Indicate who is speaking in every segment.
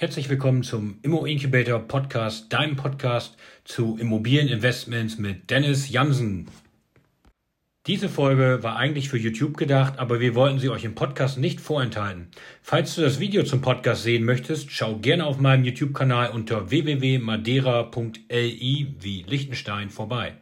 Speaker 1: Herzlich willkommen zum Immo Incubator Podcast, deinem Podcast zu Immobilieninvestments mit Dennis Jansen. Diese Folge war eigentlich für YouTube gedacht, aber wir wollten sie euch im Podcast nicht vorenthalten. Falls du das Video zum Podcast sehen möchtest, schau gerne auf meinem YouTube-Kanal unter www.madeira.li wie Liechtenstein vorbei.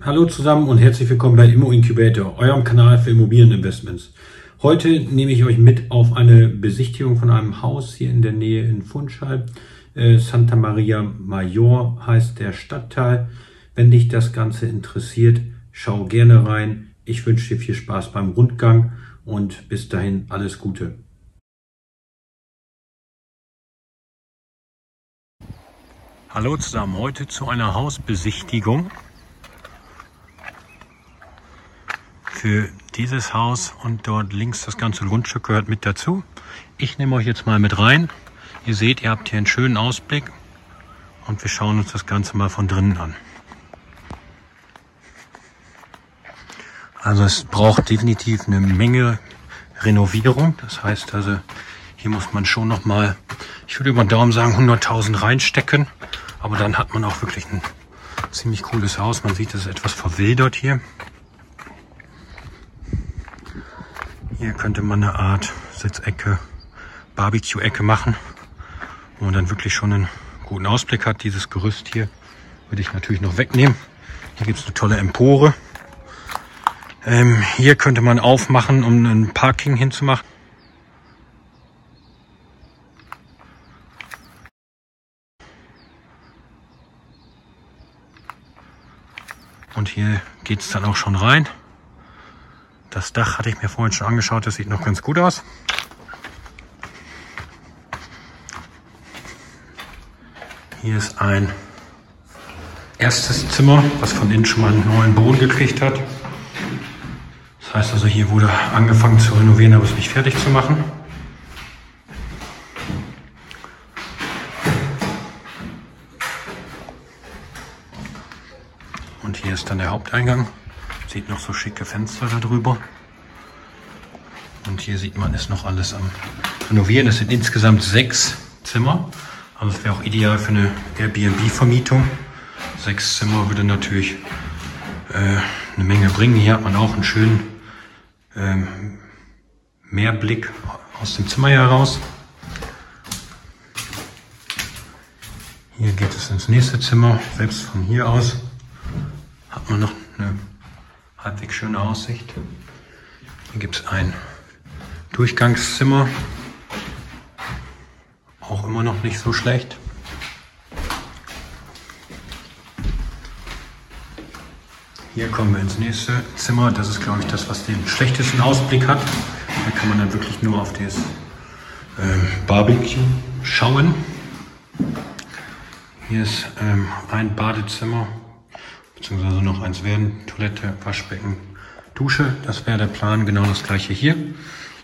Speaker 1: Hallo zusammen und herzlich willkommen bei Immo Incubator, eurem Kanal für Immobilieninvestments. Heute nehme ich euch mit auf eine Besichtigung von einem Haus hier in der Nähe in Funchal. Äh, Santa Maria Major heißt der Stadtteil. Wenn dich das Ganze interessiert, schau gerne rein. Ich wünsche dir viel Spaß beim Rundgang und bis dahin alles Gute. Hallo zusammen, heute zu einer Hausbesichtigung für dieses Haus und dort links das ganze Grundstück gehört mit dazu. Ich nehme euch jetzt mal mit rein. Ihr seht, ihr habt hier einen schönen Ausblick und wir schauen uns das Ganze mal von drinnen an. Also es braucht definitiv eine Menge Renovierung. Das heißt also, hier muss man schon noch mal, ich würde über den Daumen sagen, 100.000 reinstecken. Aber dann hat man auch wirklich ein ziemlich cooles Haus. Man sieht, es ist etwas verwildert hier. Hier könnte man eine Art Sitzecke, Barbecue-Ecke machen, wo man dann wirklich schon einen guten Ausblick hat. Dieses Gerüst hier würde ich natürlich noch wegnehmen. Hier gibt es eine tolle Empore. Ähm, hier könnte man aufmachen, um ein Parking hinzumachen. Und hier geht es dann auch schon rein. Das Dach hatte ich mir vorhin schon angeschaut, das sieht noch ganz gut aus. Hier ist ein erstes Zimmer, was von innen schon mal einen neuen Boden gekriegt hat. Das heißt also, hier wurde angefangen zu renovieren, aber es nicht fertig zu machen. Und hier ist dann der Haupteingang. Sieht noch so schicke Fenster darüber. Und hier sieht man, ist noch alles am Renovieren. Es sind insgesamt sechs Zimmer. Also es wäre auch ideal für eine Airbnb-Vermietung. Sechs Zimmer würde natürlich äh, eine Menge bringen. Hier hat man auch einen schönen ähm, Meerblick aus dem Zimmer heraus. Hier geht es ins nächste Zimmer. Selbst von hier aus hat man noch eine halbwegs schöne Aussicht. Hier gibt es ein Durchgangszimmer. Auch immer noch nicht so schlecht. Hier kommen wir ins nächste Zimmer. Das ist, glaube ich, das, was den schlechtesten Ausblick hat. Da kann man dann wirklich nur auf das ähm, Barbecue schauen. Hier ist ähm, ein Badezimmer beziehungsweise noch eins werden. Toilette, Waschbecken, Dusche. Das wäre der Plan. Genau das gleiche hier.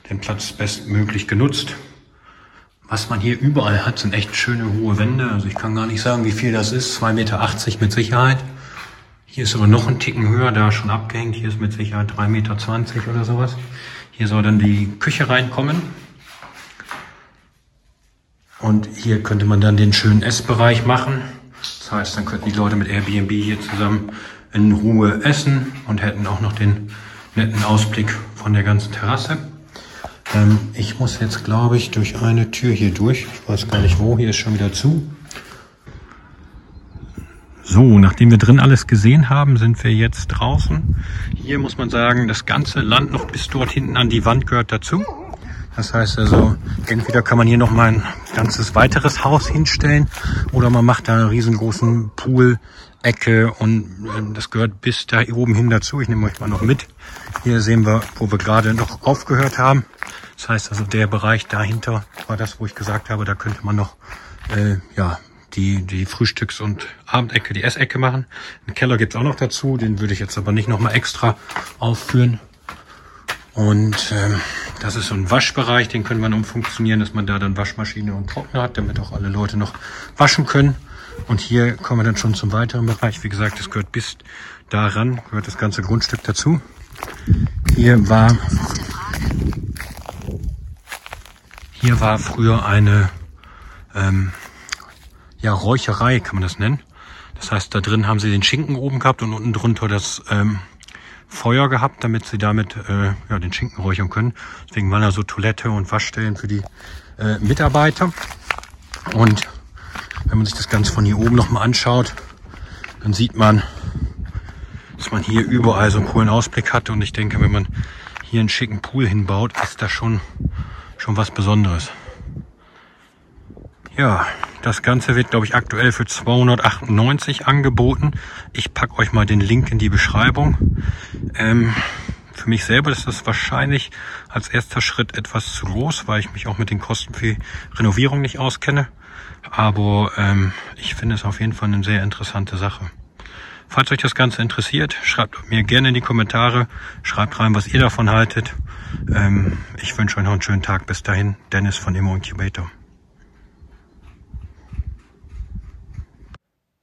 Speaker 1: Den Platz bestmöglich genutzt. Was man hier überall hat, sind echt schöne hohe Wände. Also ich kann gar nicht sagen, wie viel das ist. 2,80 Meter mit Sicherheit. Hier ist aber noch ein Ticken höher, da schon abgehängt. Hier ist mit Sicherheit 3,20 Meter oder sowas. Hier soll dann die Küche reinkommen. Und hier könnte man dann den schönen Essbereich machen. Das heißt, dann könnten die Leute mit Airbnb hier zusammen in Ruhe essen und hätten auch noch den netten Ausblick von der ganzen Terrasse. Ähm, ich muss jetzt, glaube ich, durch eine Tür hier durch. Ich weiß gar nicht wo, hier ist schon wieder zu. So, nachdem wir drin alles gesehen haben, sind wir jetzt draußen. Hier muss man sagen, das ganze Land noch bis dort hinten an die Wand gehört dazu. Das heißt also, entweder kann man hier noch mal ein ganzes weiteres Haus hinstellen oder man macht da einen riesengroßen Pool, Ecke und äh, das gehört bis da oben hin dazu. Ich nehme euch mal noch mit. Hier sehen wir, wo wir gerade noch aufgehört haben. Das heißt also, der Bereich dahinter war das, wo ich gesagt habe, da könnte man noch äh, ja, die, die Frühstücks- und Abendecke, die Essecke machen. Einen Keller gibt's auch noch dazu, den würde ich jetzt aber nicht nochmal extra aufführen. Und ähm, das ist so ein Waschbereich, den können wir umfunktionieren, dass man da dann Waschmaschine und Trockner hat, damit auch alle Leute noch waschen können. Und hier kommen wir dann schon zum weiteren Bereich. Wie gesagt, das gehört bis daran, gehört das ganze Grundstück dazu. Hier war, hier war früher eine ähm, ja, Räucherei kann man das nennen. Das heißt, da drin haben sie den Schinken oben gehabt und unten drunter das ähm, Feuer gehabt, damit sie damit äh, ja, den Schinken räuchern können. Deswegen waren da so Toilette und Waschstellen für die äh, Mitarbeiter. Und wenn man sich das Ganze von hier oben nochmal anschaut, dann sieht man, dass man hier überall so einen coolen Ausblick hat. Und ich denke, wenn man hier einen schicken Pool hinbaut, ist das schon, schon was Besonderes. Ja, das Ganze wird, glaube ich, aktuell für 298 angeboten. Ich packe euch mal den Link in die Beschreibung. Ähm, für mich selber ist das wahrscheinlich als erster Schritt etwas zu groß, weil ich mich auch mit den Kosten für Renovierung nicht auskenne. Aber ähm, ich finde es auf jeden Fall eine sehr interessante Sache. Falls euch das Ganze interessiert, schreibt mir gerne in die Kommentare. Schreibt rein, was ihr davon haltet. Ähm, ich wünsche euch noch einen schönen Tag. Bis dahin, Dennis von Immo Incubator.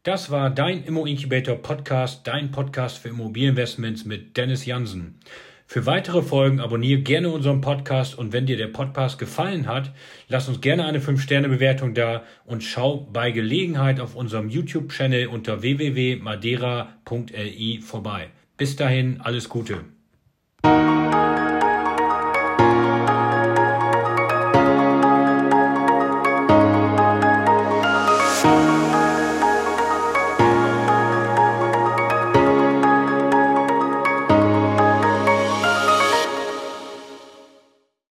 Speaker 2: Das war dein Immo Incubator Podcast, dein Podcast für Immobilieninvestments mit Dennis Jansen. Für weitere Folgen abonniere gerne unseren Podcast und wenn dir der Podcast gefallen hat, lass uns gerne eine 5-Sterne-Bewertung da und schau bei Gelegenheit auf unserem YouTube-Channel unter www.madeira.li vorbei. Bis dahin, alles Gute.